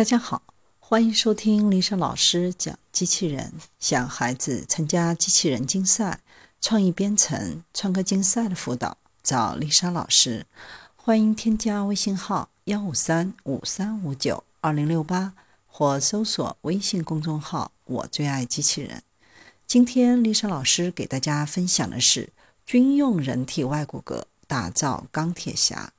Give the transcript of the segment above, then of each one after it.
大家好，欢迎收听丽莎老师讲机器人。想孩子参加机器人竞赛、创意编程、创客竞赛的辅导，找丽莎老师。欢迎添加微信号幺五三五三五九二零六八，或搜索微信公众号“我最爱机器人”。今天丽莎老师给大家分享的是军用人体外骨骼打造钢铁侠。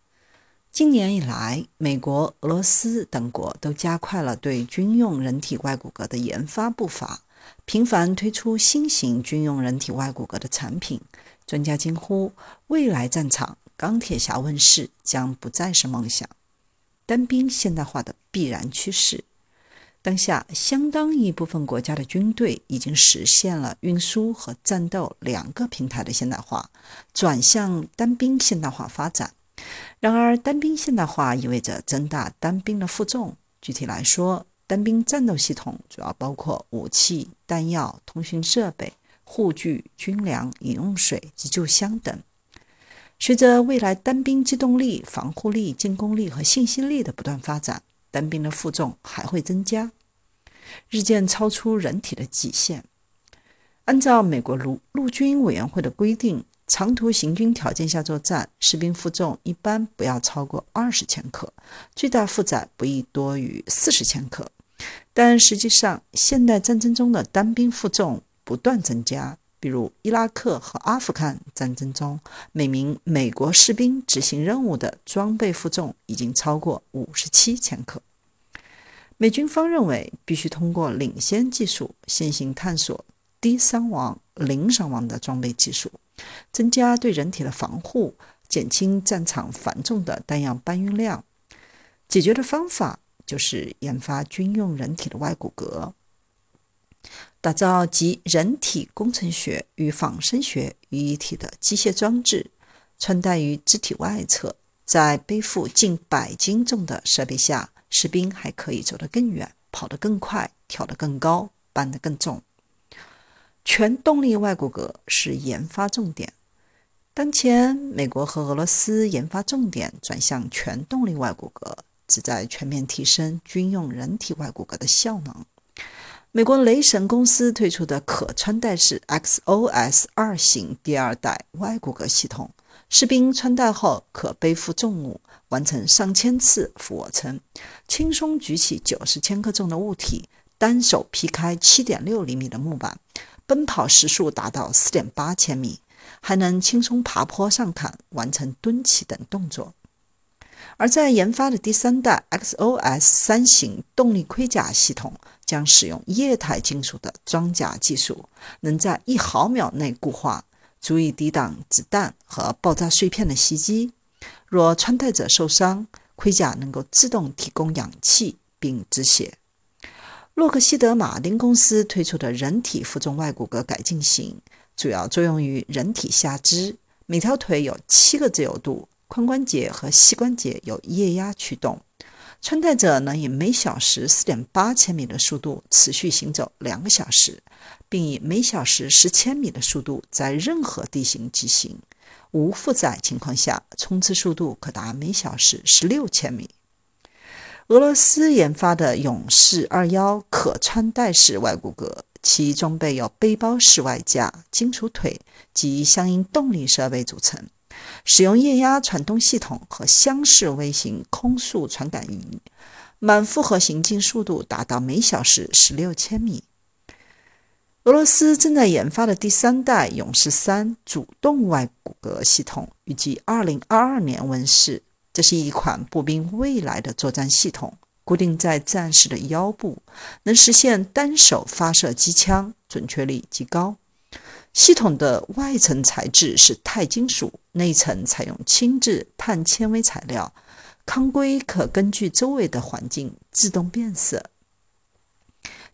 今年以来，美国、俄罗斯等国都加快了对军用人体外骨骼的研发步伐，频繁推出新型军用人体外骨骼的产品。专家惊呼：未来战场，钢铁侠问世将不再是梦想，单兵现代化的必然趋势。当下，相当一部分国家的军队已经实现了运输和战斗两个平台的现代化，转向单兵现代化发展。然而，单兵现代化意味着增大单兵的负重。具体来说，单兵战斗系统主要包括武器、弹药、通讯设备、护具、军粮、饮用水急救箱等。随着未来单兵机动力、防护力、进攻力和信息力的不断发展，单兵的负重还会增加，日渐超出人体的极限。按照美国陆陆军委员会的规定。长途行军条件下作战，士兵负重一般不要超过二十千克，最大负载不宜多于四十千克。但实际上，现代战争中的单兵负重不断增加。比如，伊拉克和阿富汗战争中，每名美国士兵执行任务的装备负重已经超过五十七千克。美军方认为，必须通过领先技术，先行探索低伤亡、零伤亡的装备技术。增加对人体的防护，减轻战场繁重的弹药搬运量。解决的方法就是研发军用人体的外骨骼，打造集人体工程学与仿生学于一体的机械装置，穿戴于肢体外侧。在背负近百斤重的设备下，士兵还可以走得更远，跑得更快，跳得更高，搬得更重。全动力外骨骼是研发重点。当前，美国和俄罗斯研发重点转向全动力外骨骼，旨在全面提升军用人体外骨骼的效能。美国雷神公司推出的可穿戴式 XOS 二型第二代外骨骼系统，士兵穿戴后可背负重物，完成上千次俯卧撑，轻松举起九十千克重的物体，单手劈开七点六厘米的木板。奔跑时速达到四点八千米，还能轻松爬坡上坎，完成蹲起等动作。而在研发的第三代 XOS 三型动力盔甲系统，将使用液态金属的装甲技术，能在一毫秒内固化，足以抵挡子弹和爆炸碎片的袭击。若穿戴者受伤，盔甲能够自动提供氧气并止血。洛克希德马丁公司推出的人体负重外骨骼改进型，主要作用于人体下肢，每条腿有七个自由度，髋关节和膝关节有液压驱动，穿戴者能以每小时四点八千米的速度持续行走两个小时，并以每小时十千米的速度在任何地形疾行，无负载情况下，冲刺速度可达每小时十六千米。俄罗斯研发的勇士二幺可穿戴式外骨骼，其装备由背包式外架、金属腿及相应动力设备组成，使用液压传动系统和箱式微型空速传感仪，满负荷行进速度达到每小时十六千米。俄罗斯正在研发的第三代勇士三主动外骨骼系统，预计二零二二年问世。这是一款步兵未来的作战系统，固定在战士的腰部，能实现单手发射机枪，准确率极高。系统的外层材质是钛金属，内层采用轻质碳纤维材料，康规可根据周围的环境自动变色。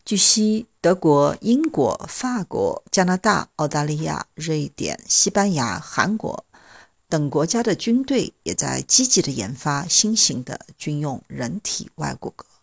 据悉，德国、英国、法国、加拿大、澳大利亚、瑞典、西班牙、韩国。等国家的军队也在积极的研发新型的军用人体外骨骼。